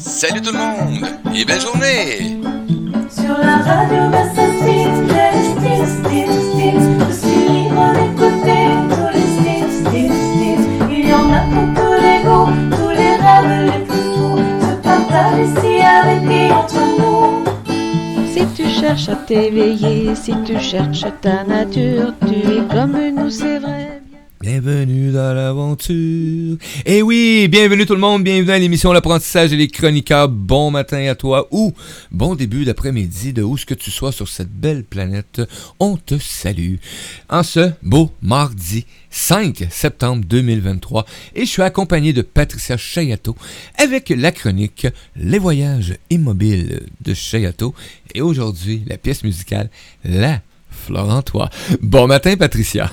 Salut tout le monde et belle journée Sur la radio Versatilles, les styles, styles, styles. Je suis libre d'écouter tous les styles, styles, styles. Il y en a pour tous les goûts, tous les rêves les plus fous. Se partagent ici avec et entre nous. Si tu cherches à t'éveiller, si tu cherches ta nature, tu es comme nous, c'est vrai. Bienvenue dans l'aventure. Eh oui, bienvenue tout le monde, bienvenue à l'émission L'apprentissage et les chroniqueurs. Bon matin à toi ou bon début d'après-midi de où que tu sois sur cette belle planète. On te salue. En ce beau mardi 5 septembre 2023 et je suis accompagné de Patricia Chayato avec la chronique Les voyages immobiles de Chayato et aujourd'hui la pièce musicale La Florentois. Bon matin Patricia.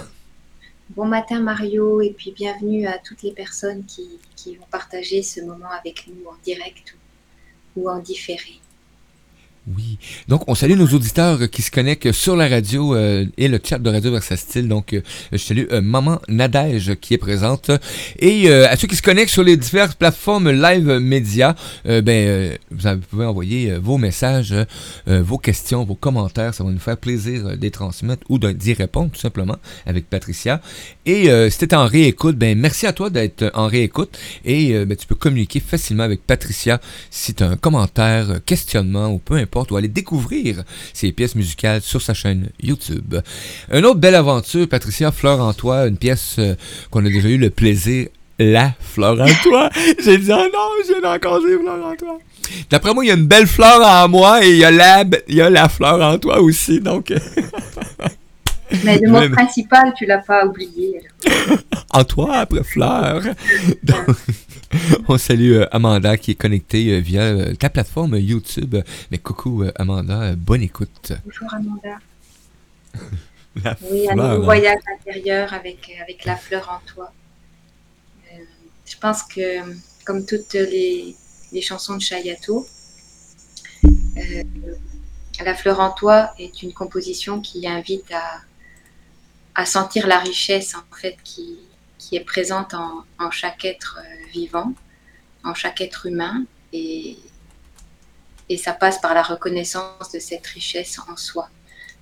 Bon matin Mario et puis bienvenue à toutes les personnes qui, qui vont partager ce moment avec nous en direct ou, ou en différé. Oui. Donc, on salue nos auditeurs qui se connectent sur la radio euh, et le chat de Radio Versatile. Donc, euh, je salue euh, Maman Nadège qui est présente. Et euh, à ceux qui se connectent sur les diverses plateformes live média, euh, ben, euh, vous pouvez envoyer euh, vos messages, euh, vos questions, vos commentaires. Ça va nous faire plaisir euh, les transmettre ou d'y répondre tout simplement avec Patricia. Et euh, si tu en réécoute, ben, merci à toi d'être en réécoute. Et euh, ben, tu peux communiquer facilement avec Patricia si tu as un commentaire, euh, questionnement ou peu importe, ou aller découvrir ses pièces musicales sur sa chaîne YouTube. Une autre belle aventure, Patricia Fleur en toi, une pièce euh, qu'on a déjà eu le plaisir. La fleur en toi. J'ai dit, oh non, j'ai encore dit fleur en toi. D'après moi, il y a une belle fleur en moi et il y a la, il y a la fleur en toi aussi. Donc, euh, Mais le mot principal, tu l'as pas oublié. en toi après fleur. Donc, on salue euh, Amanda qui est connectée euh, via euh, ta plateforme YouTube. Mais coucou Amanda, bonne écoute. Bonjour Amanda. La Oui, un fleur, nouveau hein. voyage intérieur avec, avec la fleur en toi. Euh, je pense que, comme toutes les, les chansons de Chayato, euh, La fleur en toi est une composition qui invite à, à sentir la richesse en fait qui, qui est présente en, en chaque être euh, vivant, en chaque être humain, et, et ça passe par la reconnaissance de cette richesse en soi.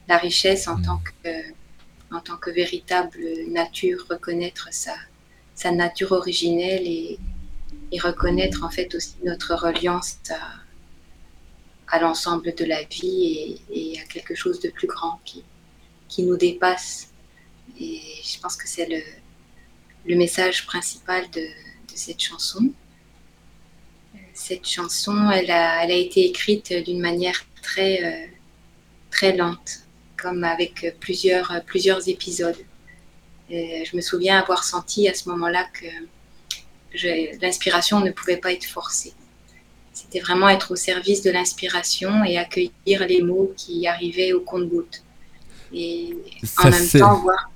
La richesse en Mm. tant que, en tant que véritable nature, reconnaître sa, sa nature originelle et, et reconnaître en fait aussi notre reliance à, à l'ensemble de la vie et, et à quelque chose de plus grand qui, qui nous dépasse. Et je pense que c'est le, le message principal de, de cette chanson. Cette chanson, elle a, elle a été écrite d'une manière très, euh, très lente, comme avec plusieurs, plusieurs épisodes. Et je me souviens avoir senti à ce moment-là que l'inspiration ne pouvait pas être forcée. C'était vraiment être au service de l'inspiration et accueillir les mots qui arrivaient au compte-gouttes. Et en même temps, voir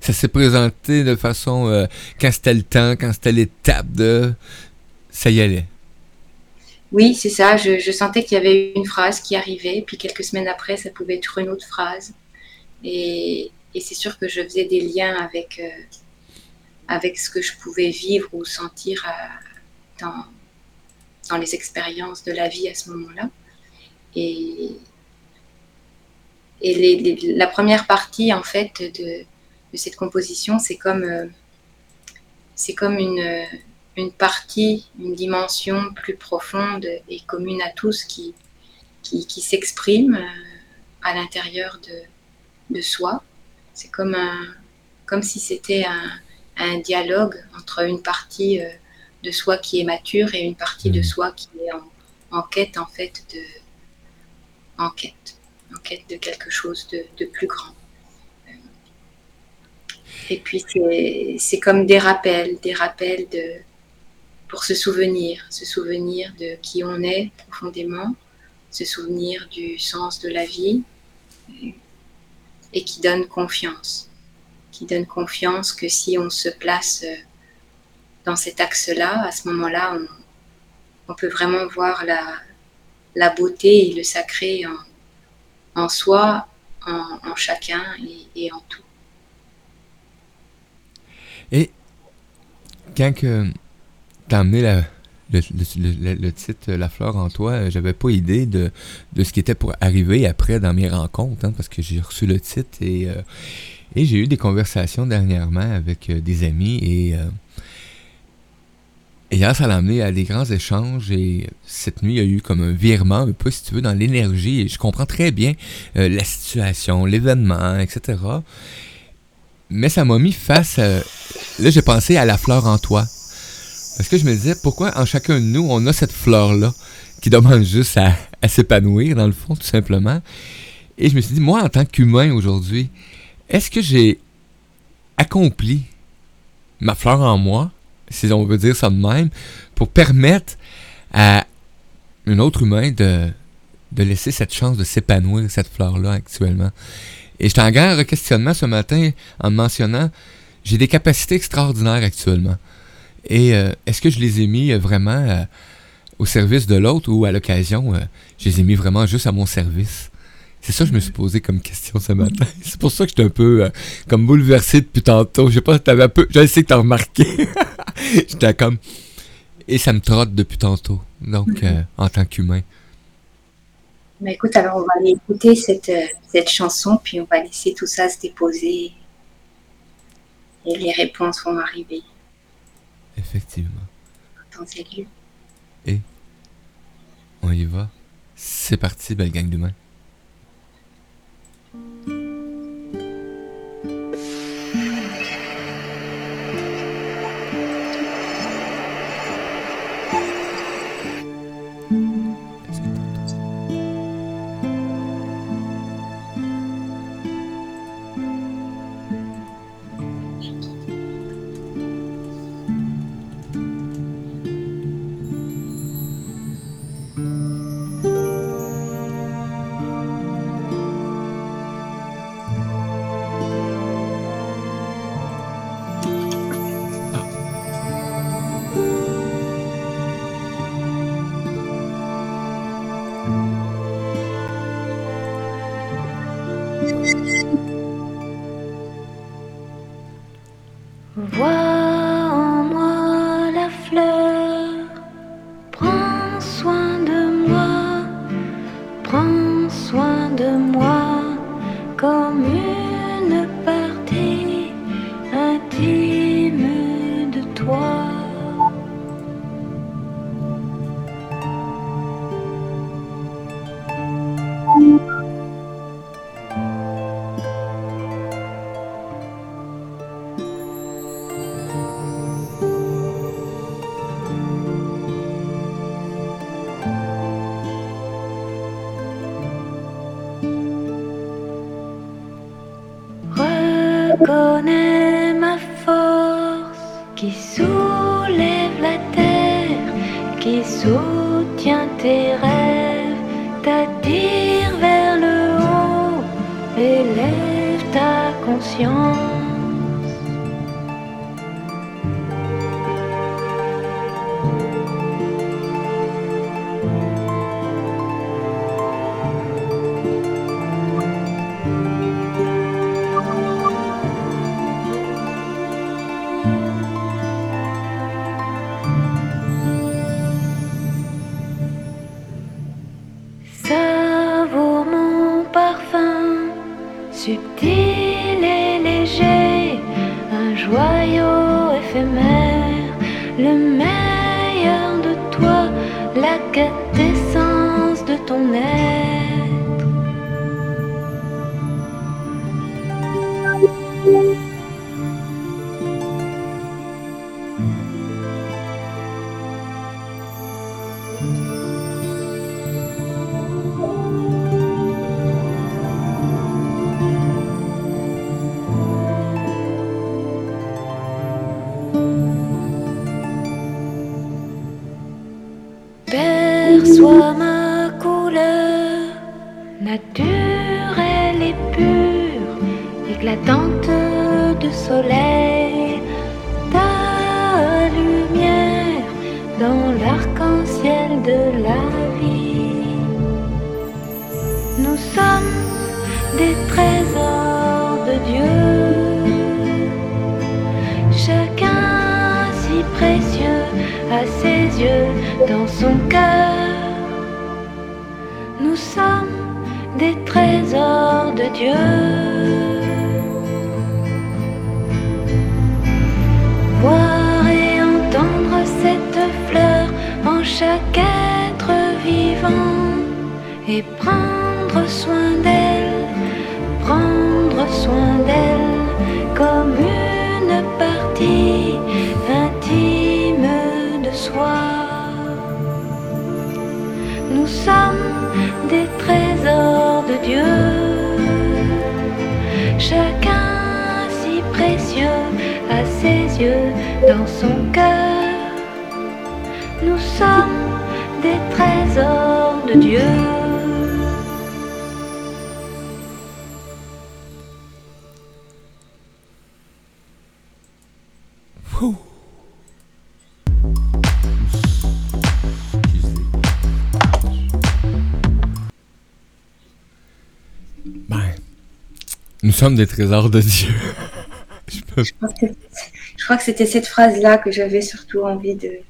ça s'est présenté de façon euh, quand c'était le temps, quand c'était l'étape de ça y allait. Oui, c'est ça. Je, sentais qu'il y avait une phrase qui arrivait, puis quelques semaines après, ça pouvait être une autre phrase. Et, c'est sûr que je faisais des liens avec, euh, avec ce que je pouvais vivre ou sentir euh, dans, dans les expériences de la vie à ce moment-là. Et, et la première partie, en fait, de, de cette composition, c'est comme, euh, c'est comme une, une partie, une dimension plus profonde et commune à tous qui, qui, qui s'exprime euh, à l'intérieur de, de soi. C'est comme, un, comme si c'était un, un dialogue entre une partie euh, de soi qui est mature et une partie de Mhm. soi qui est en, en quête en fait de en quête, en quête de quelque chose de, de plus grand. Et puis c'est- comme des rappels, des rappels de, pour se souvenir, se souvenir de qui on est profondément, se souvenir du sens de la vie et qui donne confiance, qui donne confiance que si on se place euh, dans cet axe-là, à ce moment-là, on, peut vraiment voir la, la beauté et le sacré en, en soi, en, chacun et en tout. Et quand que t'as amené le, titre La fleur en toi, euh, j'avais pas idée de, de ce qui était pour arriver après dans mes rencontres, hein, parce que j'ai reçu le titre et, euh, et j'ai eu des conversations dernièrement avec euh, des amis et, et hier, ça l'a amené à des grands échanges et cette nuit, il y a eu comme un virement, un peu, si tu veux, dans l'énergie et je comprends très bien la situation, l'événement, etc. Mais ça m'a mis face à... Là, j'ai pensé à la fleur en toi. Parce que je me disais, pourquoi en chacun de nous, on a cette fleur-là qui demande juste à, à s'épanouir, dans le fond, tout simplement? Et je me suis dit, moi, en tant qu'humain aujourd'hui, est-ce que j'ai accompli ma fleur en moi, si on veut dire ça de même, pour permettre à un autre humain de, de laisser cette chance de s'épanouir, cette fleur-là, actuellement? Et j'étais en grand questionnement ce matin en me mentionnant, j'ai des capacités extraordinaires actuellement. Et euh, est-ce que je les ai mis euh, vraiment euh, au service de l'autre ou à l'occasion, euh, je les ai mis vraiment juste à mon service? C'est ça que je me suis posé comme question ce matin. C'est pour ça que j'étais un peu euh, comme bouleversé depuis tantôt. Je sais pas si t'avais un peu. Je sais que t'as remarqué. j'étais comme. Et ça me trotte depuis tantôt. Donc, euh, en tant qu'humain. Mais écoute, alors on va aller écouter cette, euh, cette chanson, puis on va laisser tout ça se déposer. Et les réponses vont arriver Effectivement. en temps et lieu. On y va. C'est parti, belle gang. Est-ce Nous sommes des trésors de Dieu. Voir et entendre cette fleur en chaque être vivant et prendre soin des trésors de Dieu, chacun si précieux à ses yeux, dans son cœur. Nous sommes des trésors de Dieu. Nous sommes des trésors de Dieu. Je crois que, c'était cette phrase-là que j'avais surtout envie de,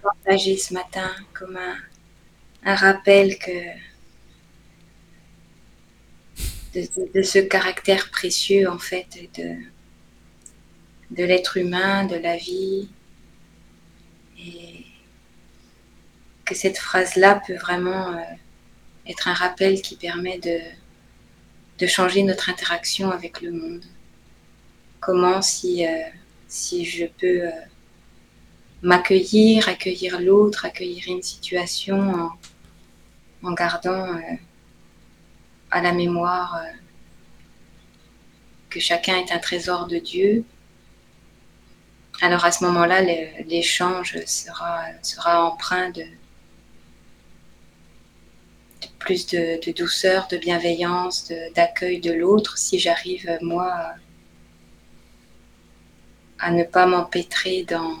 partager ce matin, comme un, rappel que de ce caractère précieux en fait de, de l'être humain, de la vie, et que cette phrase-là peut vraiment euh, être un rappel qui permet de, de changer notre interaction avec le monde comment si, euh, si je peux euh, m'accueillir, accueillir l'autre, accueillir une situation en, gardant euh, à la mémoire que chacun est un trésor de Dieu. Alors à ce moment-là, l'échange sera, sera empreint de plus de, de douceur, de bienveillance, d'accueil de l'autre si j'arrive, moi, à- à ne pas m'empêtrer dans,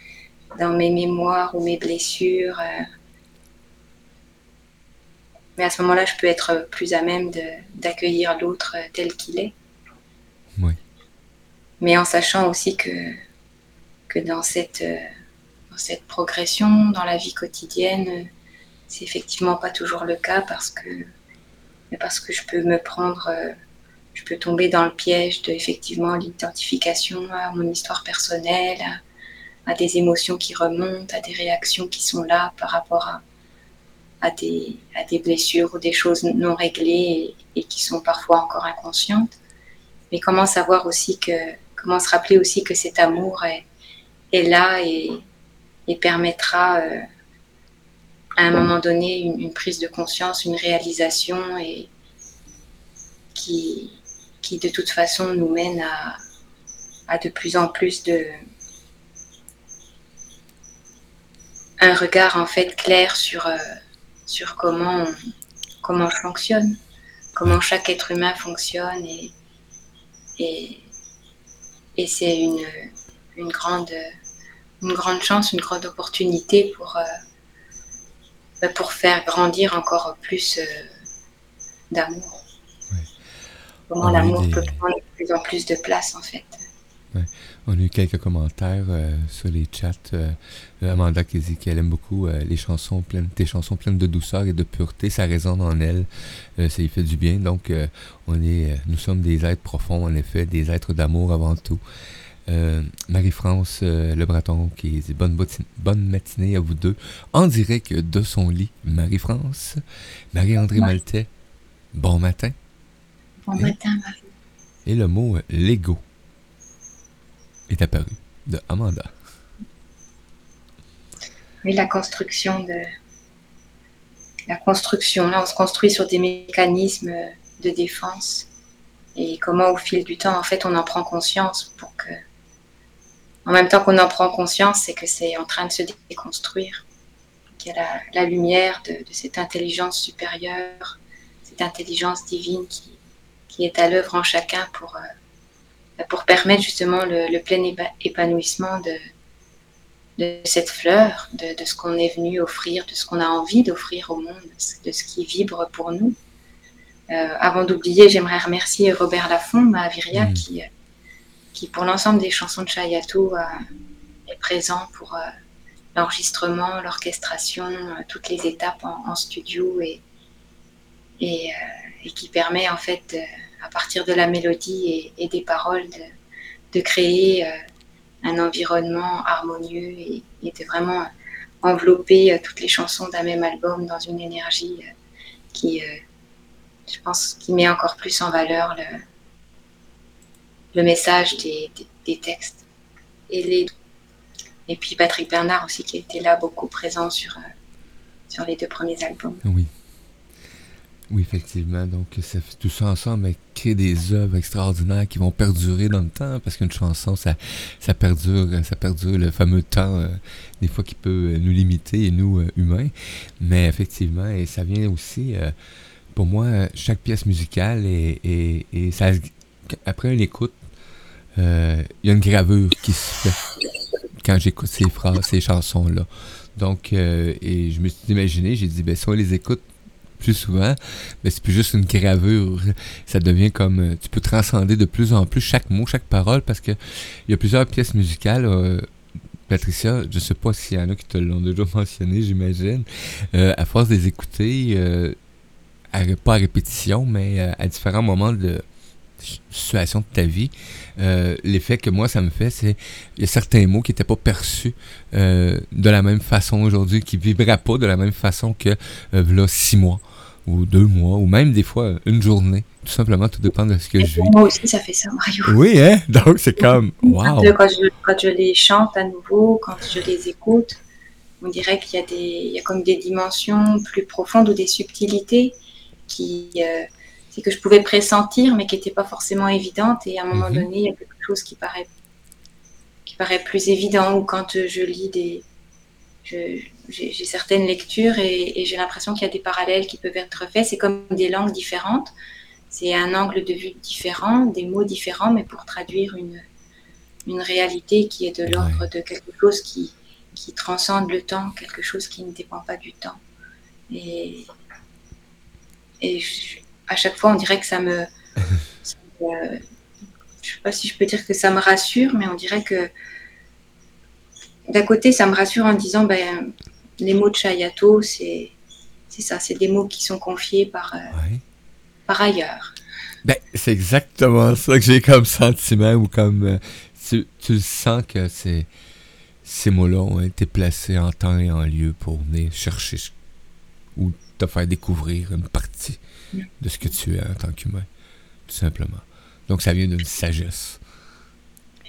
dans mes mémoires ou mes blessures. euh. Mais à ce moment-là, je peux être plus à même d'accueillir l'autre euh, tel qu'il est. Oui. Mais en sachant aussi que, que dans, cette, euh, dans cette progression, dans la vie quotidienne, c'est effectivement pas toujours le cas parce que, parce que je peux me prendre euh, je peux tomber dans le piège de effectivement l'identification à mon histoire personnelle, à, des émotions qui remontent, à des réactions qui sont là par rapport à, à, des, à des blessures ou des choses non réglées et, et qui sont parfois encore inconscientes. Mais comment savoir aussi que, comment se rappeler aussi que cet amour est, est là et, et permettra euh, à un moment donné une, prise de conscience, une réalisation et qui, qui de toute façon nous mène à, à de plus en plus de un regard en fait clair sur, euh, sur comment comment je fonctionne, comment chaque être humain fonctionne et, et, et c'est une, une, grande, une grande chance, une grande opportunité pour, euh, pour faire grandir encore plus euh, d'amour. Comment l'amour des- peut prendre de plus en plus de place en fait. On a eu quelques commentaires euh, sur les chats. Euh, Amanda qui dit qu'elle aime beaucoup euh, les chansons pleines, tes chansons pleines de douceur et de pureté. Ça résonne en elle. Ça lui fait du bien. Donc, on est, nous sommes des êtres profonds, en effet, des êtres d'amour avant tout. Euh, Marie-France euh, Le Breton qui dit bonne, matinée à vous deux. En direct de son lit, Marie-France. Marie-André Ouais. Maltais, bon matin. Bon Et- matin, Marie. Et le mot euh, Lego est apparu de Amanda. Oui, la construction de la construction. Là, on se construit sur des mécanismes de défense et comment, au fil du temps, en fait, on en prend conscience pour que, en même temps qu'on en prend conscience, c'est que c'est en train de se déconstruire. Qu'il y a la, la lumière de, de cette intelligence supérieure, cette intelligence divine qui, qui est à l'œuvre en chacun pour, euh, pour permettre justement le, le plein épa- épanouissement de, de cette fleur, de, de ce qu'on est venu offrir, de ce qu'on a envie d'offrir au monde, de ce qui vibre pour nous. Euh, avant d'oublier, j'aimerais remercier Robert Laffont, Mahaviria, Mm. qui, euh, qui pour l'ensemble des chansons de Chayato euh, est présent pour, euh, l'enregistrement, l'orchestration, toutes les étapes en, studio et, et, qui permet en fait à partir de la mélodie et, des paroles de, de créer un environnement harmonieux et, de vraiment envelopper euh, toutes les chansons d'un même album dans une énergie euh, qui, euh, je pense, qui met encore plus en valeur le, le message des, textes. Et, les, et puis Patrick Bernard aussi qui était là beaucoup présent sur, sur les deux premiers albums. Oui. Oui, effectivement. Donc, ça, tout ça ensemble crée des œuvres extraordinaires qui vont perdurer dans le temps parce qu'une chanson, ça, ça perdure, ça perdure le fameux temps, euh, des fois qui peut euh, nous limiter, et nous, euh, humains. Mais effectivement, et ça vient aussi, pour moi, chaque pièce musicale et, et, ça, après une il y a une gravure qui se fait quand j'écoute ces phrases, ces chansons-là. Donc, et je me suis imaginé, j'ai dit, ben, si on les écoute plus souvent, mais c'est plus juste une gravure. Ça devient comme. Euh, tu peux transcender de plus en plus chaque mot, chaque parole, parce que il y a plusieurs pièces musicales. Euh, Patricia, je sais pas s'il y en a qui te l'ont déjà mentionné, j'imagine. Euh, à force de les écouter, pas à répétition, mais à différents moments de situation de ta vie, l'effet que moi ça me fait, c'est il y a certains mots qui n'étaient pas perçus de la même façon aujourd'hui, qui vibraient pas de la même façon que là six mois ou deux mois, ou même des fois une journée. Tout simplement, tout dépend de ce que je vis. Moi aussi, ça fait ça, Mario. Oui, hein? Donc, c'est comme, wow! Quand je, quand je, les chante à nouveau, quand je les écoute, on dirait qu'il y a, des, il y a comme des dimensions plus profondes ou des subtilités qui, euh, c'est que je pouvais pressentir, mais qui n'étaient pas forcément évidentes. Et à un moment mhm. donné, il y a quelque chose qui paraît, qui paraît plus évident. Ou quand je lis des, j'ai certaines lectures et, j'ai l'impression qu'il y a des parallèles qui peuvent être faits. C'est comme des langues différentes. C'est un angle de vue différent, des mots différents, mais pour traduire une, une réalité qui est de l'ordre de quelque chose qui, qui transcende le temps, quelque chose qui ne dépend pas du temps. Et, et à chaque fois, on dirait que ça me... je ne sais pas si je peux dire que ça me rassure, mais on dirait que d'un côté, ça me rassure en disant, ben, les mots de Chayato, c'est ça, c'est des mots qui sont confiés par, euh, par ailleurs. Ben, c'est exactement ça que j'ai comme sentiment, ou comme euh, tu, tu, sens que c'est, ces mots-là ont été placés en temps et en lieu pour venir chercher ou te faire découvrir une partie. De ce que tu es en tant qu'humain, tout simplement. Donc ça vient d'une sagesse.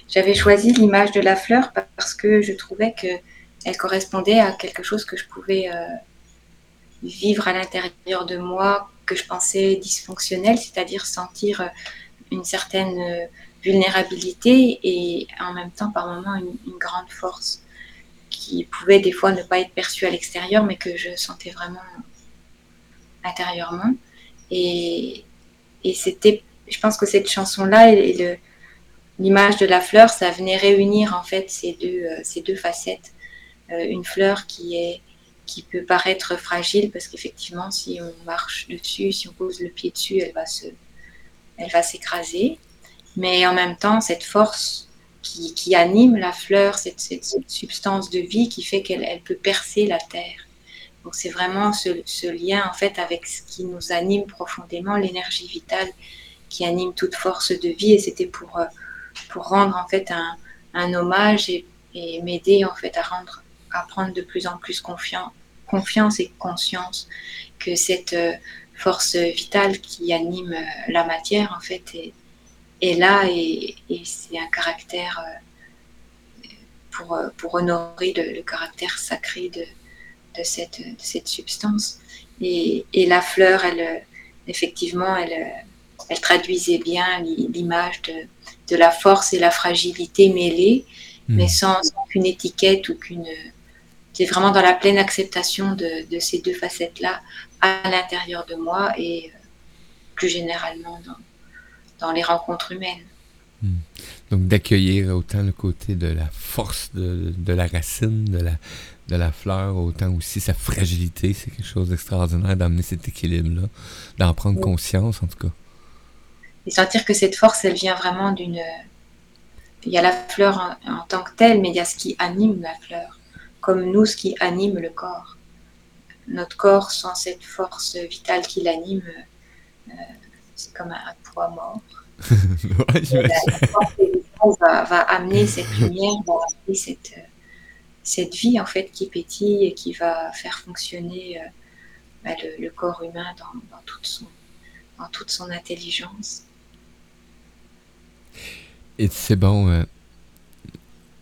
J'avais choisi l'image de la fleur parce que je trouvais qu'elle correspondait à quelque chose que je pouvais euh, vivre à l'intérieur de moi, que je pensais dysfonctionnel, c'est-à-dire sentir euh, une certaine euh, vulnérabilité et en même temps par moments une, grande force qui pouvait des fois ne pas être perçue à l'extérieur mais que je sentais vraiment intérieurement. Et, c'était, je pense que cette chanson-là et l'image de la fleur, ça venait réunir en fait ces deux, euh, ces deux facettes. Euh, une fleur qui, est, qui peut paraître fragile parce qu'effectivement, si on marche dessus, si on pose le pied dessus, elle va, se, elle va s'écraser. Mais en même temps, cette force qui, anime la fleur, cette, cette, substance de vie qui fait qu'elle elle peut percer la terre. Donc c'est vraiment ce, lien en fait avec ce qui nous anime profondément, l'énergie vitale qui anime toute force de vie. Et c'était pour euh, rendre en fait un, hommage et, m'aider en fait à rendre à prendre de plus en plus confiance, et conscience que cette euh, force vitale qui anime euh, la matière en fait est, là et, c'est un caractère pour, honorer le caractère sacré de, de, cette, de cette substance. Et, et, la fleur, elle, effectivement, elle, elle traduisait bien l'image de, de la force et la fragilité mêlées, hmm. mais sans, aucune étiquette ou qu'une. C'est vraiment dans la pleine acceptation de, ces deux facettes-là à l'intérieur de moi et euh, plus généralement dans, les rencontres humaines. Hmm. Donc d'accueillir autant le côté de la force de, la racine, de la, de la fleur, autant aussi sa fragilité, c'est quelque chose d'extraordinaire d'amener cet équilibre-là, d'en prendre conscience en tout cas et sentir que cette force, elle vient vraiment d'une... Il y a la fleur en, tant que telle, mais il y a ce qui anime la fleur. comme nous ce qui anime le corps. Notre corps sans cette force vitale qui l'anime, euh, c'est comme un, poids mort. Ouais. La force va, va amener cette lumière, va amener cette, euh, cette vie en fait qui pétille et qui va faire fonctionner euh, bah, le, corps humain dans, toute son, intelligence. Et c'est bon, euh,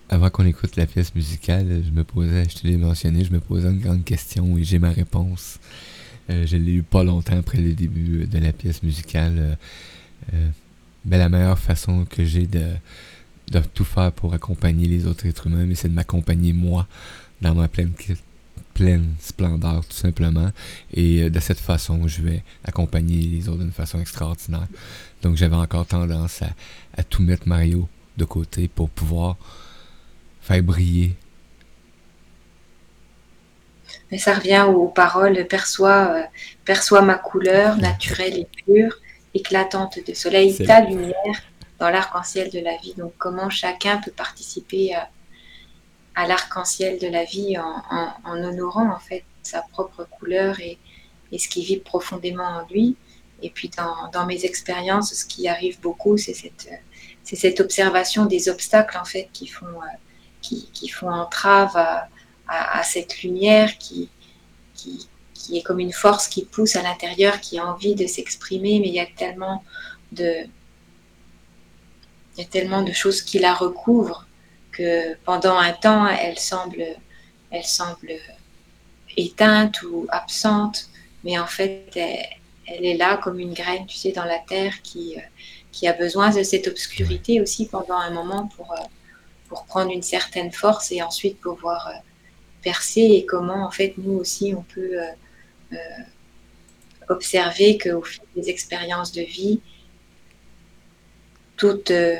avant qu'on écoute la pièce musicale, je me posais, je te l'ai mentionné, je me posais une grande question et j'ai ma réponse. Euh, je l'ai eu pas longtemps après le début de la pièce musicale. Euh, ben, la meilleure façon que j'ai de, de tout faire pour accompagner les autres êtres humains, mais c'est de m'accompagner moi dans ma pleine, pleine splendeur, tout simplement. Et euh, de cette façon, je vais accompagner les autres d'une façon extraordinaire. Donc j'avais encore tendance à, à tout mettre Mario de côté pour pouvoir faire briller. Mais ça revient aux paroles perçois, euh, perçois ma couleur naturelle et pure, éclatante de soleil, ta lumière dans l'arc-en-ciel de la vie. Donc comment chacun peut participer à, l'arc-en-ciel de la vie en, honorant en fait sa propre couleur et, ce qui vit profondément en lui. Et puis dans, mes expériences, ce qui arrive beaucoup, c'est cette, observation des obstacles en fait qui font, euh, qui, font entrave à, cette lumière qui, qui est comme une force qui pousse à l'intérieur, qui a envie de s'exprimer, mais il y a tellement de, il y a tellement de choses qui la recouvrent que pendant un temps, elle semble, elle semble éteinte ou absente, mais en fait, elle, elle est là comme une graine, tu sais, dans la terre qui, euh, qui a besoin de cette obscurité aussi pendant un moment pour, euh, pour prendre une certaine force et ensuite pouvoir euh, percer et comment en fait nous aussi on peut observer qu'au fil des expériences de vie, toutes, euh,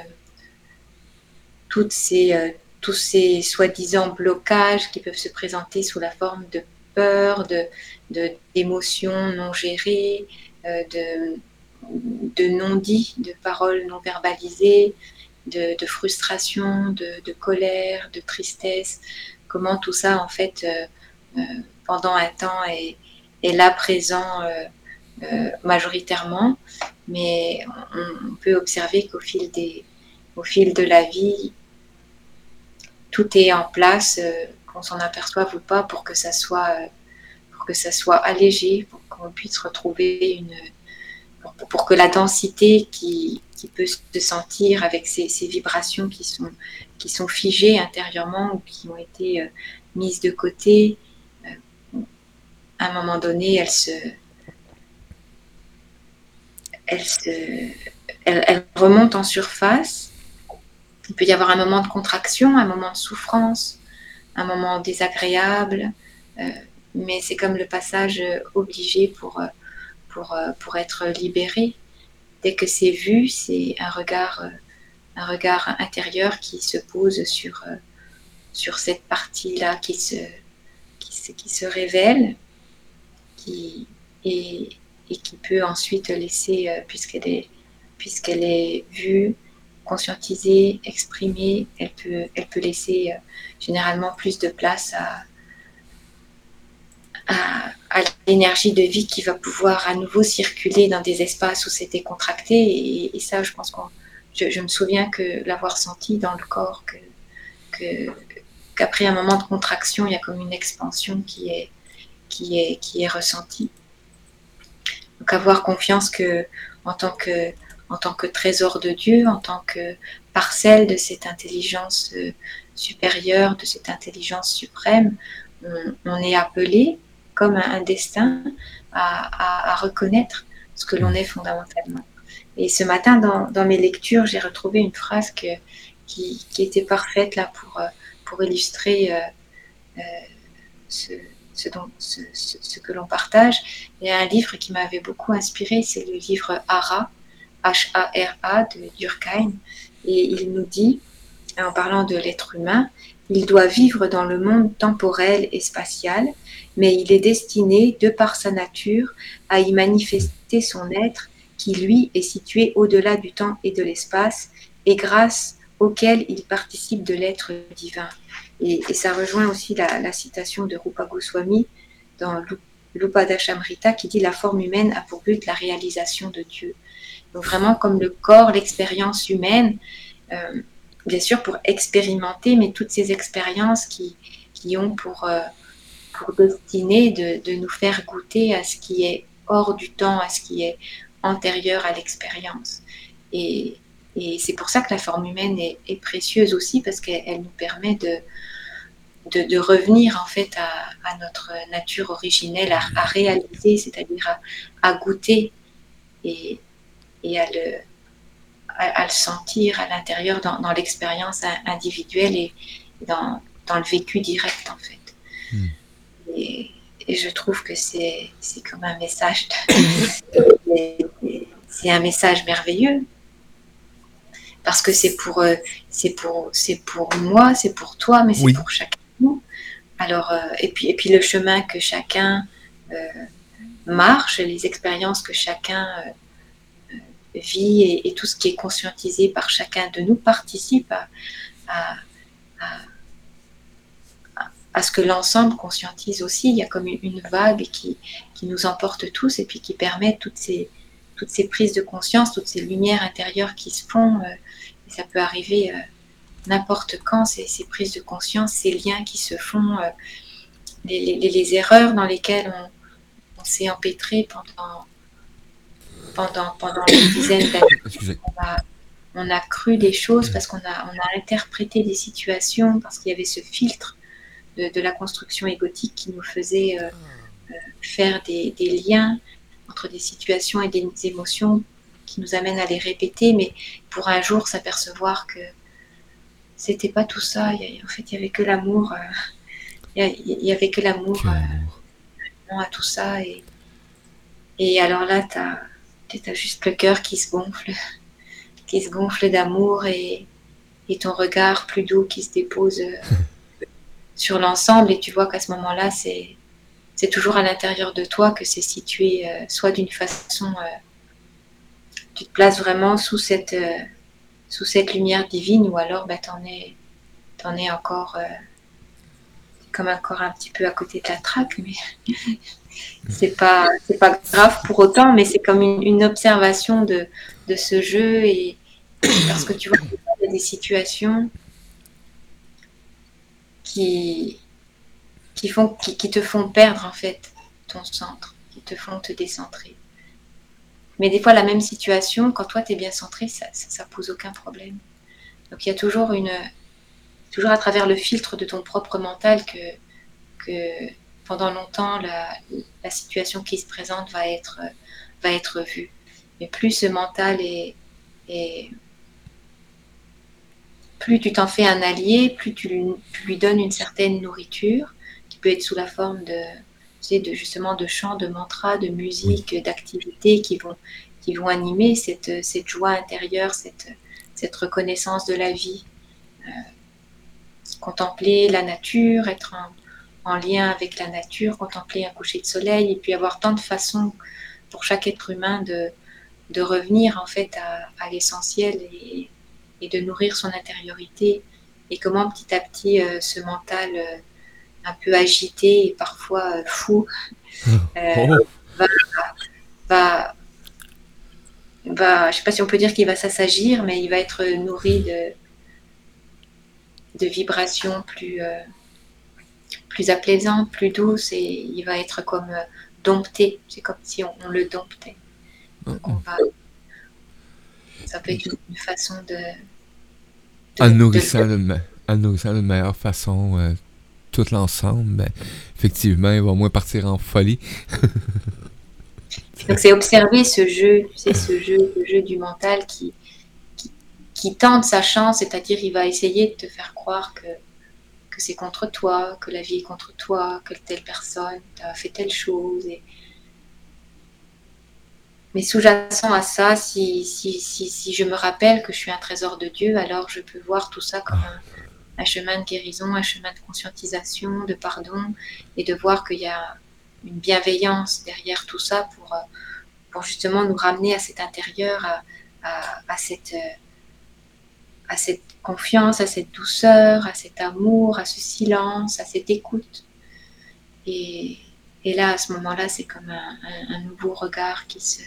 toutes ces, euh, tous ces soi-disant blocages qui peuvent se présenter sous la forme de peur, de, de- d'émotions non gérées, euh, de, de non-dits, de paroles non verbalisées, de, de frustration, de, de colère, de tristesse, comment tout ça en fait pendant un temps est, est là présent majoritairement, mais on, peut observer qu'au fil, fil de la vie, tout est en place, euh, qu'on s'en aperçoive ou pas, pour que ça soit, euh, pour que ça soit allégé, pour qu'on puisse retrouver une, pour, que la densité qui, qui peut se sentir avec ces, vibrations qui sont, qui sont figées intérieurement ou qui ont été euh, mises de côté, euh, à un moment donné, elles se, elles remontent en surface. Il peut y avoir un moment de contraction, un moment de souffrance, un moment désagréable, euh, mais c'est comme le passage obligé pour, euh, pour, euh, pour être libéré. Dès que c'est vu, c'est un regard, un regard intérieur qui se pose sur, sur cette partie-là qui se, qui, se, qui se révèle qui, et, et qui peut ensuite laisser, euh, puisqu'elle est, vue, conscientisée, exprimée, elle peut, laisser euh, généralement plus de place à, l'énergie de vie qui va pouvoir à nouveau circuler dans des espaces où c'était contracté. Et, ça, je pense qu'on, je, me souviens que l'avoir senti dans le corps, que, qu'après un moment de contraction, il y a comme une expansion qui est, qui est, qui est ressentie. Donc avoir confiance que en tant que, en tant que trésor de Dieu, en tant que parcelle de cette intelligence euh, supérieure, de cette intelligence suprême, on, est appelé comme un, un destin à, à, à reconnaître ce que l'on est fondamentalement. Et ce matin, dans, dans mes lectures, j'ai retrouvé une phrase que, qui, qui était parfaite là pour, euh, pour illustrer euh, euh, ce, ce, que l'on partage. Il y a un livre qui m'avait beaucoup inspiré, c'est le livre Hara, H-A-R-A de Durkheim. Et il nous dit, en parlant de l'être humain, il doit vivre dans le monde temporel et spatial, mais il est destiné, de par sa nature, à y manifester son être qui, lui, est situé au-delà du temps et de l'espace, et grâce auquel il participe de l'être divin. Et, ça rejoint aussi la, citation de Rupa Goswami dans l'Upadashamrita qui dit la forme humaine a pour but la réalisation de Dieu. Donc vraiment comme le corps, l'expérience humaine, euh, bien sûr pour expérimenter, mais toutes ces expériences qui, qui ont pour, euh, pour destinée de, de nous faire goûter à ce qui est hors du temps, à ce qui est antérieur à l'expérience. Et c'est pour ça que la forme humaine est, est précieuse aussi, parce qu'elle nous permet de, de, de, revenir en fait à, à notre nature originelle, à, à réaliser, c'est-à-dire à, à, goûter et, et à, le, à, le sentir à l'intérieur dans, dans l'expérience individuelle et dans, dans, le vécu direct en fait. Mm. Et, et, je trouve que c'est comme un message, c'est un message merveilleux parce que c'est pour, c'est pour, c'est pour moi, c'est pour toi, mais c'est oui. pour chacun alors, euh, et, puis, et puis le chemin que chacun euh, marche, les expériences que chacun euh, vit et, et, tout ce qui est conscientisé par chacun de nous participe à, à, à, à ce que l'ensemble conscientise aussi. Il y a comme une, une vague qui, qui, nous emporte tous et puis qui permet toutes ces, toutes ces prises de conscience, toutes ces lumières intérieures qui se font. Et ça peut arriver n'importe quand ces, ces, prises de conscience, ces liens qui se font, euh, les, les, les, erreurs dans lesquelles on, on s'est empêtré pendant, pendant, pendant des dizaines d'années. On a, on a cru des choses parce qu'on a, on a interprété des situations, parce qu'il y avait ce filtre de, de, la construction égotique qui nous faisait euh, euh, faire des, des, liens entre des situations et des émotions qui nous amènent à les répéter, mais pour un jour s'apercevoir que c'était pas tout ça. Il y a, en fait, il y avait que l'amour. Euh, il y avait que l'amour euh, à tout ça. Et, et alors là, tu as, as, juste le cœur qui se gonfle, qui se gonfle d'amour et, et, ton regard plus doux qui se dépose euh, sur l'ensemble. Et tu vois qu'à ce moment-là, c'est c'est toujours à l'intérieur de toi que c'est situé, soit d'une façon, tu te places vraiment sous cette euh, sous cette lumière divine ou alors bah, t'en es, en es encore euh, comme encore un petit peu à côté de la traque, mais c'est pas c'est pas grave pour autant, mais c'est comme une, une, observation de, de ce jeu et parce que tu vois il y a des situations qui qui font qui, qui te font perdre en fait ton centre, qui te font te décentrer. Mais des fois, la même situation, quand toi, tu es bien centré, ça, ça, pose aucun problème. Donc, il y a toujours une. Toujours à travers le filtre de ton propre mental que, que pendant longtemps, la, situation qui se présente va être, va être vue. Mais plus ce mental est. plus tu t'en fais un allié, plus tu lui donnes une certaine nourriture, qui peut être sous la forme de, de justement de chants, de mantras, de musique, oui. d'activités qui vont, qui vont animer cette, cette joie intérieure, cette, cette reconnaissance de la vie. Euh, contempler la nature, être en, en, lien avec la nature, contempler un coucher de soleil, et puis avoir tant de façons pour chaque être humain de, de revenir en fait à, à l'essentiel et, et, de nourrir son intériorité, et comment petit à petit euh, ce mental euh, un peu agité et parfois euh, fou, euh, oh. va, va, va, je sais pas si on peut dire qu'il va s'assagir, mais il va être nourri de, de vibrations plus, euh, plus aplaisantes, plus douces, et il va être comme euh, dompté. C'est comme si on, on, le domptait. Donc on va, ça peut être une, façon de, de en nourrissant, de, meilleure façon euh, tout l'ensemble, ben, effectivement, il va moins partir en folie. Donc c'est observer ce jeu, tu sais, ce jeu, ce jeu du mental qui, qui, qui tente sa chance, c'est-à-dire il va essayer de te faire croire que, que c'est contre toi, que la vie est contre toi, que telle personne a fait telle chose. Et... Mais sous-jacent à ça, si, si, si, si je me rappelle que je suis un trésor de Dieu, alors je peux voir tout ça comme un un chemin de guérison, un chemin de conscientisation, de pardon, et de voir qu'il y a une bienveillance derrière tout ça pour, pour justement nous ramener à cet intérieur, à, à, à cette, à cette confiance, à cette douceur, à cet amour, à ce silence, à cette écoute. Et, et là, à ce moment-là, c'est comme un, un- un nouveau regard qui se,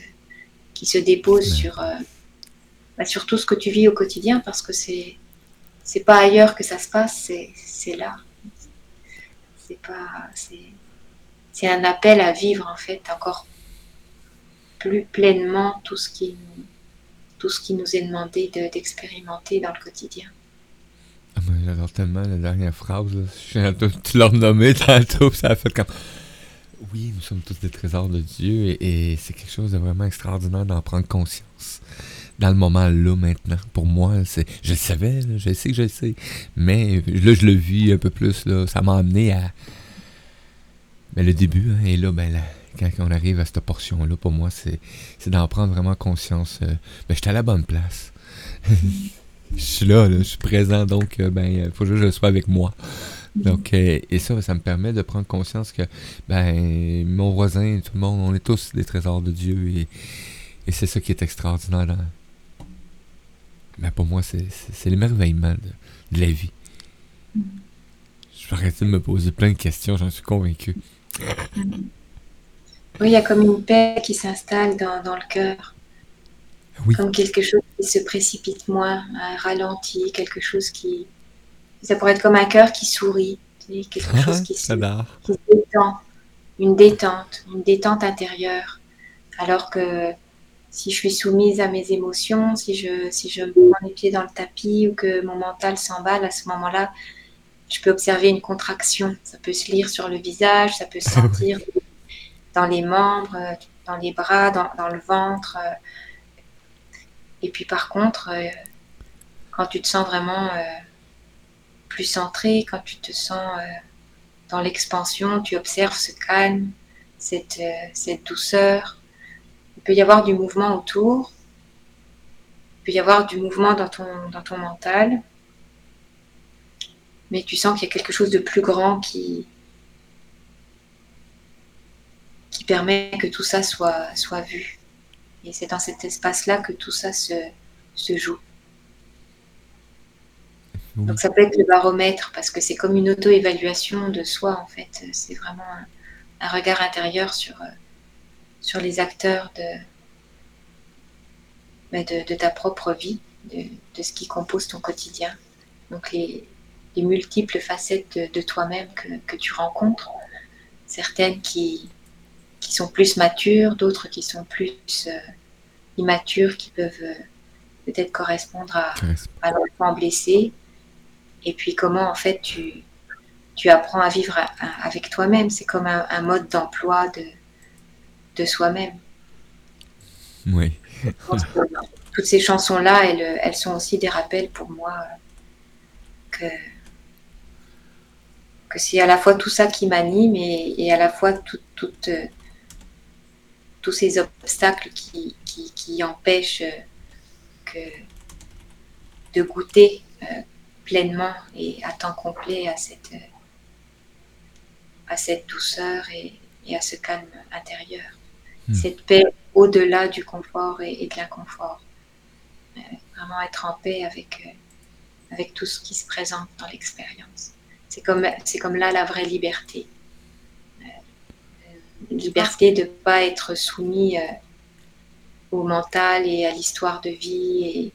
qui se dépose sur, euh, bah, sur tout ce que tu vis au quotidien parce que c'est c'est pas ailleurs que ça se passe, c'est là. C'est pas c'est un appel à vivre en fait encore plus pleinement tout ce qui tout ce qui nous est demandé de- d'expérimenter dans le quotidien. Ah, J'adore tellement la dernière phrase. De- Tu l'as renommé tantôt, ça a fait comme. Oui, nous sommes tous des trésors de Dieu et, et c'est quelque chose de vraiment extraordinaire d'en prendre conscience. Dans le moment là, maintenant. Pour moi, c'est. Je le savais, je sais que je le sais. Mais là, je le vis un peu plus. Là. Ça m'a amené à. Ben, le début, hein, et là, ben, là, quand on arrive à cette portion-là, pour moi, c'est d'en prendre vraiment conscience. euh, ben, j'étais à la bonne place. je suis là, là, je suis présent, donc euh, ben, il faut que je sois avec moi. Donc, euh, et ça, ça me permet de prendre conscience que ben, mon voisin, tout le monde, on est tous des trésors de Dieu et, et c'est ça qui est extraordinaire. dans- Ben, pour moi, c'est- l'émerveillement de, de la vie. Je vais arrêter de me poser plein de questions, j'en suis convaincu. Oui, il y a comme une paix qui s'installe dans, dans le cœur, Oui. comme quelque chose qui se précipite moins, un ralenti, quelque chose qui... Ça pourrait être comme un cœur qui sourit, tu sais, quelque chose qui se, J'adore. qui se détend, une détente, une détente intérieure. Alors que si je suis soumise à mes émotions, si je, si je prends les pieds dans le tapis ou que mon mental s'emballe, à ce moment-là, je peux observer une contraction. Ça peut se lire sur le visage, ça peut se sentir dans les membres, euh, dans les bras, dans, dans le ventre. euh. Et puis par contre, euh, quand tu te sens vraiment plus centré, quand tu te sens dans l'expansion, tu observes ce calme, cette, cette douceur. Il peut y avoir du mouvement autour, il peut y avoir du mouvement dans ton, dans ton mental, mais tu sens qu'il y a quelque chose de plus grand qui, qui permet que tout ça soit, soit vu. Et c'est dans cet espace-là que tout ça se, se joue. Oui. Donc ça peut être le baromètre parce que c'est comme une auto-évaluation de soi en fait. C'est vraiment un, un regard intérieur sur, euh, sur les acteurs de, de, de ta propre vie, de, de ce qui compose ton quotidien. Donc les, les multiples facettes de, de toi-même que, que tu rencontres, certaines qui, qui sont plus matures, d'autres qui sont plus euh, immatures, qui peuvent euh, peut-être correspondre à, à l'enfant blessé. Et puis comment en fait tu, tu apprends à vivre à- à- avec toi-même. C'est comme un, un mode d'emploi de, de soi-même. Oui. Je pense que toutes ces chansons-là, elles, elles sont aussi des rappels pour moi que, que c'est à la fois tout ça qui m'anime et, et à la fois tout- tout, euh, tous ces obstacles qui, qui, qui empêchent euh, que, de goûter euh, pleinement et à temps complet à cette, à cette douceur et, et à ce calme intérieur. Hmm. Cette paix au-delà du confort et, de l'inconfort. Euh, vraiment être en paix avec, euh, avec tout ce qui se présente dans l'expérience. C'est comme, comme là la vraie liberté. Euh, liberté de ne pas être soumis au mental et à l'histoire de vie. Et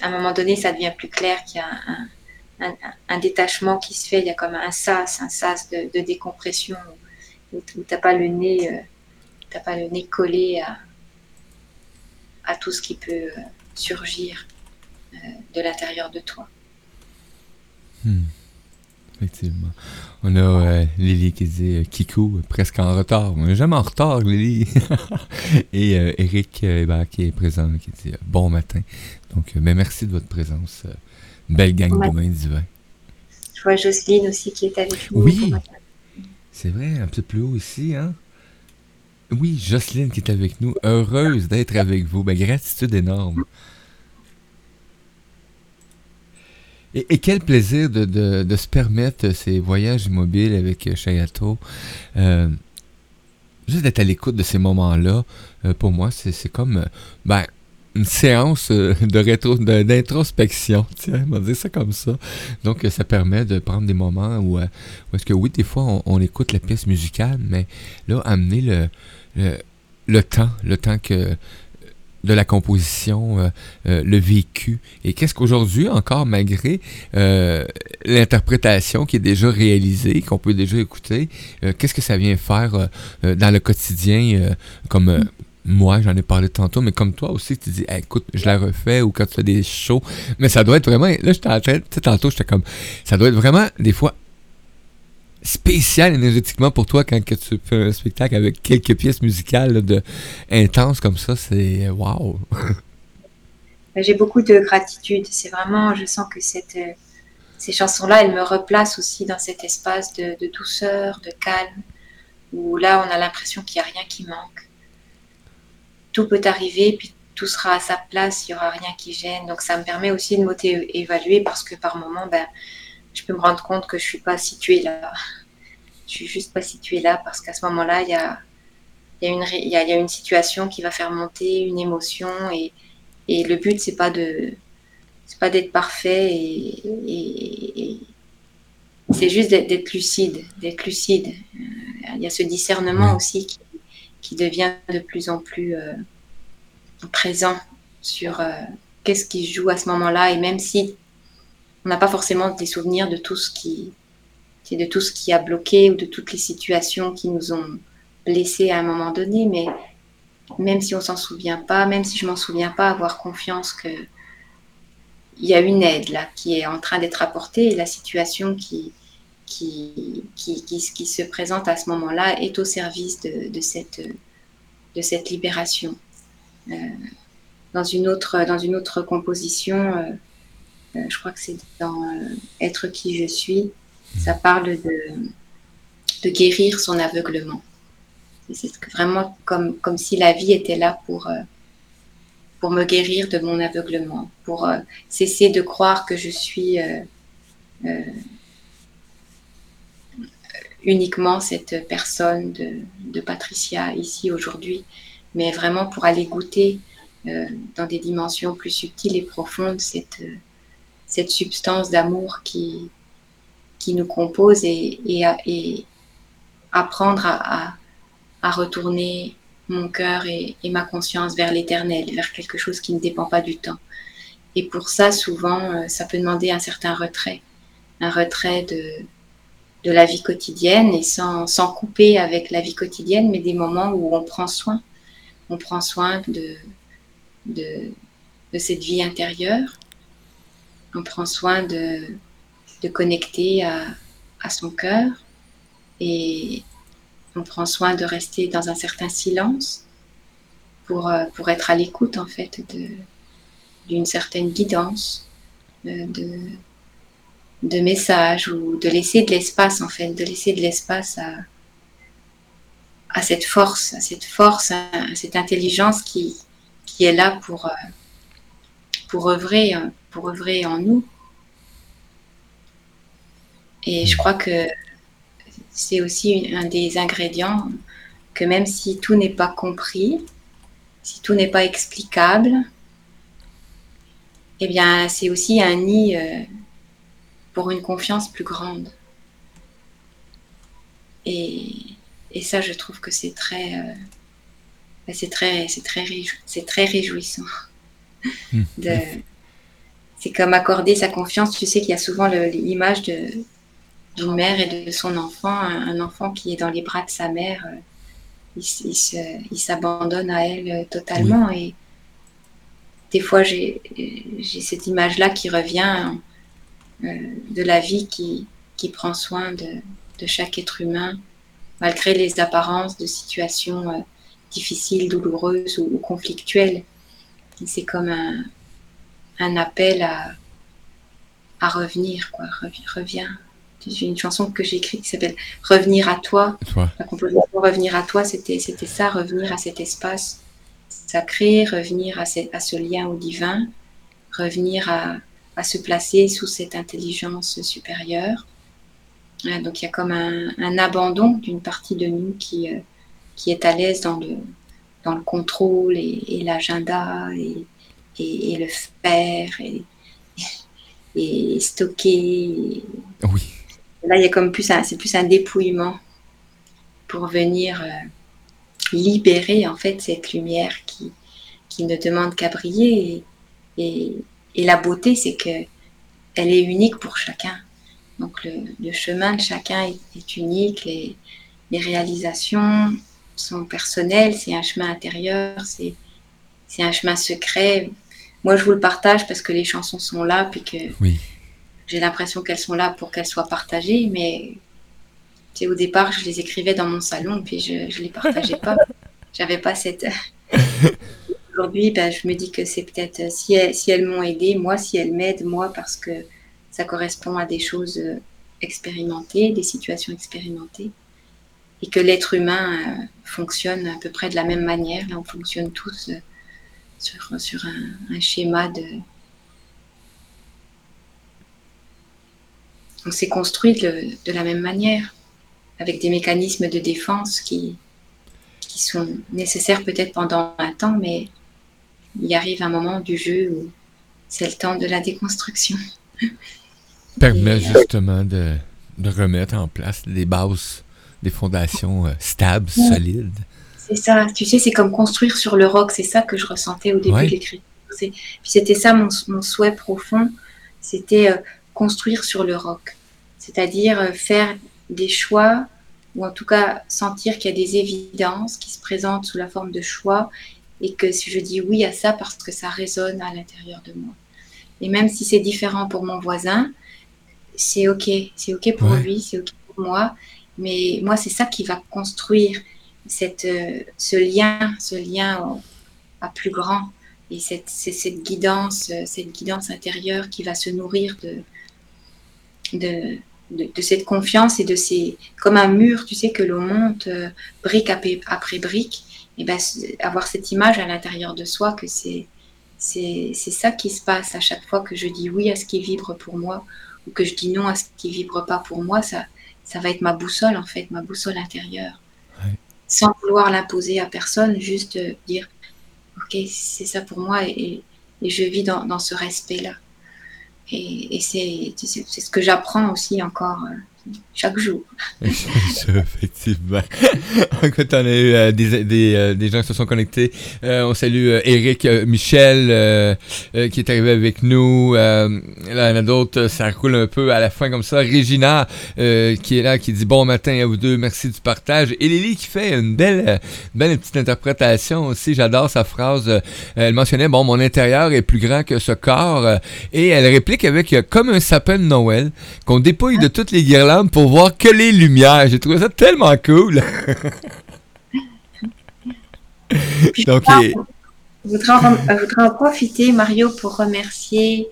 à un moment donné, ça devient plus clair qu'il y a un, détachement qui se fait. Il y a comme un sas, un sas de, de décompression où tu n'as pas le nez. T'as pas le nez collé à, à tout ce qui peut surgir euh, de l'intérieur de toi. Hmm. Effectivement. On a euh, Lily qui dit euh, Kikou, presque en retard. On n'est jamais en retard, Lily. Et euh, Eric euh, qui est présent, qui dit bon matin. Donc, euh, ben, merci de votre présence. belle gang Bon de divins. Je vois Jocelyne aussi qui est avec nous. Oui. C'est vrai, un peu plus haut ici, hein? Oui, Jocelyne qui est avec nous, heureuse d'être avec vous. Ben, gratitude énorme. Et, quel plaisir de, se permettre ces voyages immobiles avec euh, Chayato. Euh, juste d'être à l'écoute de ces moments-là, euh, pour moi, c'est comme... ben, une séance euh, de rétro, d'introspection. Tiens, on va dire ça comme ça. Donc, euh, ça permet de prendre des moments où, euh, où est-ce que oui, des fois, on, écoute la pièce musicale, mais là, amener le, le, temps, le temps que de la composition, le vécu. Et qu'est-ce qu'aujourd'hui, encore malgré euh, l'interprétation qui est déjà réalisée, qu'on peut déjà écouter, qu'est-ce que ça vient faire dans le quotidien, comme moi, j'en ai parlé tantôt, mais comme toi aussi, tu dis, écoute, je la refais, ou quand tu fais des shows, mais ça doit être vraiment, là, j'étais en train, tu sais, tantôt, j'étais comme, ça doit être vraiment, des fois, spécial énergétiquement pour toi quand que tu fais un spectacle avec quelques pièces musicales de intenses comme ça, c'est waouh. J'ai beaucoup de gratitude. C'est vraiment, je sens que cette, euh, ces chansons-là, elles me replacent aussi dans cet espace de, de douceur, de calme, où là, on a l'impression qu'il n'y a rien qui manque. Tout peut arriver, puis tout sera à sa place, il n'y aura rien qui gêne. Donc ça me permet aussi de m'auto-évaluer parce que par moment, ben, je peux me rendre compte que je ne suis pas située là. Je suis juste pas située là parce qu'à ce moment-là, il y a, il y, a une ré- il y, a, il y a une situation qui va faire monter une émotion et, et le but, c'est pas de, c'est pas d'être parfait et, et- et- c'est juste d'être, lucide, d'être lucide. Euh, Il y a ce discernement aussi qui, qui devient de plus en plus euh, présent sur euh, qu'est-ce qui joue à ce moment-là. Et même si on n'a pas forcément des souvenirs de tout ce qui, de tout ce qui a bloqué ou de toutes les situations qui nous ont blessés à un moment donné, mais même si on s'en souvient pas, même si je m'en souviens pas, avoir confiance que il y a une aide là qui est en train d'être apportée et la situation qui, qui, qui, qui, qui se présente à ce moment-là est au service de, de cette, de cette libération. Euh, dans, une autre, dans une autre composition, euh, euh, je crois que c'est dans euh, Être qui je suis, ça parle de, de guérir son aveuglement. C'est vraiment comme, comme si la vie était là pour, pour me guérir de mon aveuglement, pour cesser de croire que je suis euh, uniquement cette personne de, Patricia ici aujourd'hui, mais vraiment pour aller goûter euh, dans des dimensions plus subtiles et profondes cette, euh, cette substance d'amour qui, qui nous compose et, et, apprendre à, à- retourner mon cœur et, et ma conscience vers l'éternel, vers quelque chose qui ne dépend pas du temps. Et pour ça, souvent, euh, ça peut demander un certain retrait, un retrait de, de la vie quotidienne et sans, sans couper avec la vie quotidienne, mais des moments où on prend soin, on prend soin de, de, de cette vie intérieure, on prend soin de, de connecter à, à son cœur. Et on prend soin de rester dans un certain silence pour, euh, pour être à l'écoute en fait d'une certaine guidance, euh, de, de messages ou de laisser de l'espace en fait, de laisser de l'espace à, à cette force, à cette force, à cette intelligence qui, qui est là pour, euh, pour, œuvrer, euh, pour œuvrer en nous. Et je crois que c'est aussi un des ingrédients que même si tout n'est pas compris, si tout n'est pas explicable, eh bien, c'est aussi un nid euh, pour une confiance plus grande. Et, et ça, je trouve que c'est très, euh, c'est très, c'est très, réjou- c'est très réjouissant. De, c'est comme accorder sa confiance. Tu sais qu'il y a souvent l'image de d'une mère et de son enfant, un, un enfant qui est dans les bras de sa mère, euh, il, il se- il s'abandonne à elle euh, totalement. Et des fois, j'ai j'ai cette image-là qui revient de la vie qui, qui prend soin de, de chaque être humain, malgré les apparences de situations euh, difficiles, douloureuses ou, ou conflictuelles. C'est comme un, un appel à, à revenir, quoi. Revi- Reviens. J'ai une chanson que j'ai écrite qui s'appelle Revenir à toi. La composition Revenir à toi, c'était c'était ça, revenir à cet espace sacré, revenir à ce, à ce lien au divin, revenir à, à se placer sous cette intelligence supérieure. Euh, Donc il y a comme un, un abandon d'une partie de nous qui, euh, qui est à l'aise dans le, dans le contrôle et, et l'agenda et, et, et le faire et, stocker. Oui. Là, il y a comme plus c'est plus un dépouillement pour venir euh, libérer en fait cette lumière qui, qui ne demande qu'à briller. Et, et, la beauté, c'est que elle est unique pour chacun. Donc le, le chemin de chacun est, est unique. Les, les réalisations sont personnelles. C'est un chemin intérieur. C'est c'est un chemin secret. Moi, je vous le partage parce que les chansons sont là, puis que Oui. j'ai l'impression qu'elles sont là pour qu'elles soient partagées, mais sais, au départ, je les écrivais dans mon salon, puis je ne les partageais pas. J'avais pas cette. Aujourd'hui, ben, je me dis que c'est peut-être euh, si elles, m'ont aidé, moi, si elles m'aident, moi, parce que ça correspond à des choses euh, expérimentées, des situations expérimentées, et que l'être humain euh, fonctionne à peu près de la même manière. Là, on fonctionne tous sur, un, schéma de, on s'est construit de, la même manière, avec des mécanismes de défense qui sont nécessaires peut-être pendant un temps, mais il arrive un moment du jeu où c'est le temps de la déconstruction. Permet Et, justement de, de remettre en place des bases, des fondations euh, stables, solides. C'est ça, tu sais, c'est comme construire sur le roc, c'est ça que je ressentais au début Ouais. de l'écriture. Puis c'était ça mon, mon souhait profond, c'était euh, construire sur le roc. C'est-à-dire euh, faire des choix, ou en tout cas sentir qu'il y a des évidences qui se présentent sous la forme de choix, et que si je dis oui à ça parce que ça résonne à l'intérieur de moi. Et même si c'est différent pour mon voisin, c'est ok, c'est ok pour Ouais. lui, c'est ok pour moi, mais moi c'est ça qui va construire cette, euh, ce lien, ce lien au- à plus grand, et cette, c'est cette guidance, euh, cette guidance intérieure qui va se nourrir de, de, de, de cette confiance et de ces, comme un mur, tu sais, que l'on monte euh, brique après, après brique, et ben avoir cette image à l'intérieur de soi que c'est c'est ça qui se passe à chaque fois que je dis oui à ce qui vibre pour moi ou que je dis non à ce qui vibre pas pour moi, ça, ça va être ma boussole en fait, ma boussole intérieure. Ouais. Sans vouloir l'imposer à personne, juste euh, dire ok, c'est ça pour moi et, et je vis dans, dans ce respect-là. Et, et c'est ce que j'apprends aussi encore euh, chaque jour. Effectivement. Écoute, on a eu euh, des, des, euh, des gens qui se sont connectés. Euh, on salue Eric Michel qui est arrivé avec nous. Là, il y en a d'autres, ça roule un peu à la fin comme ça. Regina euh, qui est là, qui dit bon matin à vous deux, merci du partage. Et Lily qui fait une belle, belle petite interprétation aussi. J'adore sa phrase. Elle mentionnait bon, mon intérieur est plus grand que ce corps. et elle réplique avec comme un sapin de Noël qu'on dépouille de toutes les guirlandes pour voir que les lumières. J'ai trouvé ça tellement cool. Donc, je voudrais en, je voudrais en profiter, Mario, pour remercier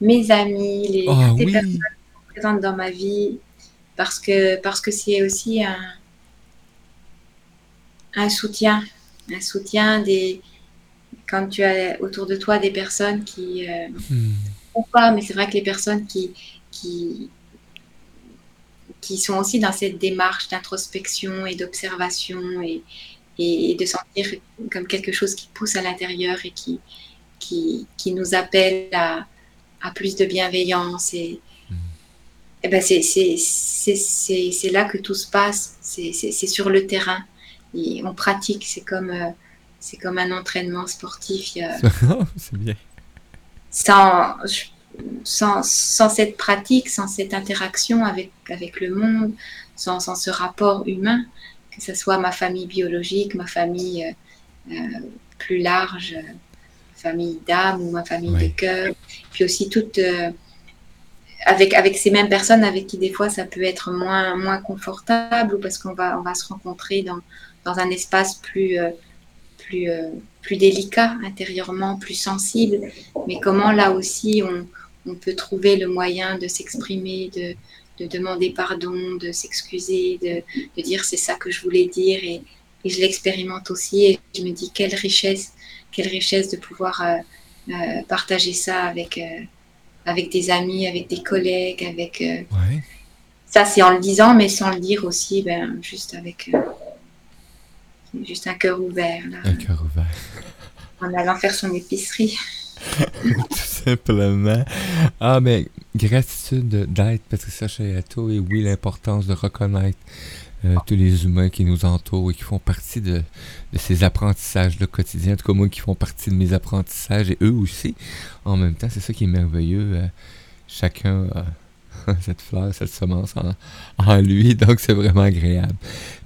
mes amis, les, les oui. personnes présentes dans ma vie, parce que parce que c'est aussi un, un soutien, un soutien des quand tu as autour de toi des personnes qui euh, Hmm. ou pas, mais c'est vrai que les personnes qui, qui, qui sont aussi dans cette démarche d'introspection et d'observation et, et de sentir comme quelque chose qui pousse à l'intérieur et qui, qui, qui nous appelle à, à plus de bienveillance. Et, et ben c'est, là que tout se passe, c'est, sur le terrain. Et on pratique, c'est comme, euh, c'est comme un entraînement sportif. C'est bien. sans, sans, sans cette pratique, sans cette interaction avec, avec le monde, sans, sans ce rapport humain, que ce soit ma famille biologique, ma famille euh, euh, plus large, euh, famille d'âme ou ma famille Oui. de cœur, puis aussi toute euh, avec, avec ces mêmes personnes avec qui des fois ça peut être moins, moins confortable ou parce qu'on va, on va se rencontrer dans, dans un espace plus, euh, plus, plus délicat intérieurement, plus sensible, mais comment là aussi on, on peut trouver le moyen de s'exprimer, de, de demander pardon, de s'excuser, de, de dire c'est ça que je voulais dire et, et je l'expérimente aussi et je me dis quelle richesse, quelle richesse de pouvoir euh, euh, partager ça avec, euh, avec des amis, avec des collègues, avec Ouais. ça c'est en le disant mais sans le dire aussi, ben, juste avec juste un cœur ouvert là, Un cœur ouvert. en allant faire son épicerie. Tout simplement. Ah, mais gratitude d'être Patricia Chayato et oui, l'importance de reconnaître euh, tous les humains qui nous entourent et qui font partie de, de ces apprentissages le quotidien. En tout cas, moi qui font partie de mes apprentissages et eux aussi. En même temps, c'est ça qui est merveilleux. euh, chacun a cette fleur, cette semence en, lui, donc c'est vraiment agréable.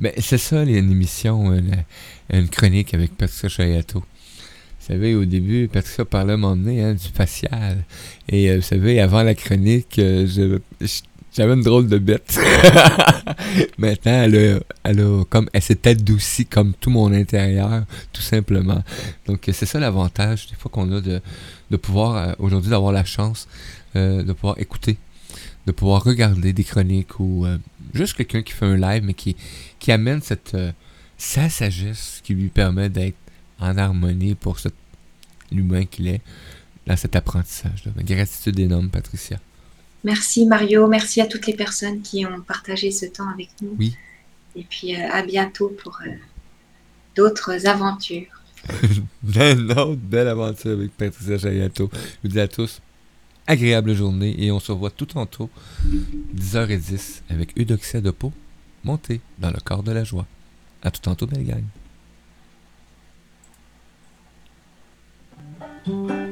Mais c'est ça, une émission, la- une chronique avec Patricia Chayato. Vous savez, au début, Patricia parlait à un moment donné hein, du facial. Et euh, vous savez, avant la chronique, euh, j'avais une drôle de bête. Maintenant, elle, a, elle, comme, elle s'est adoucie comme tout mon intérieur, tout simplement. Donc, euh, c'est ça l'avantage, des fois, qu'on a de, de pouvoir, aujourd'hui, d'avoir la chance de pouvoir écouter, de pouvoir regarder des chroniques ou juste quelqu'un qui fait un live, mais qui, qui amène cette, sa sagesse qui lui permet d'être en harmonie pour cet l'humain qu'il est dans cet apprentissage. Gratitude énorme, Patricia. Merci Mario, merci à toutes les personnes qui ont partagé ce temps avec nous. Oui. Et puis euh, à bientôt pour euh, d'autres aventures. Une autre belle aventure avec Patricia Chayato. Je vous dis à tous, agréable journée et on se revoit tout tantôt, 10h10, avec Eudoxia de Pau, montée dans le corps de la joie. À tout tantôt, belle gang. Thank you.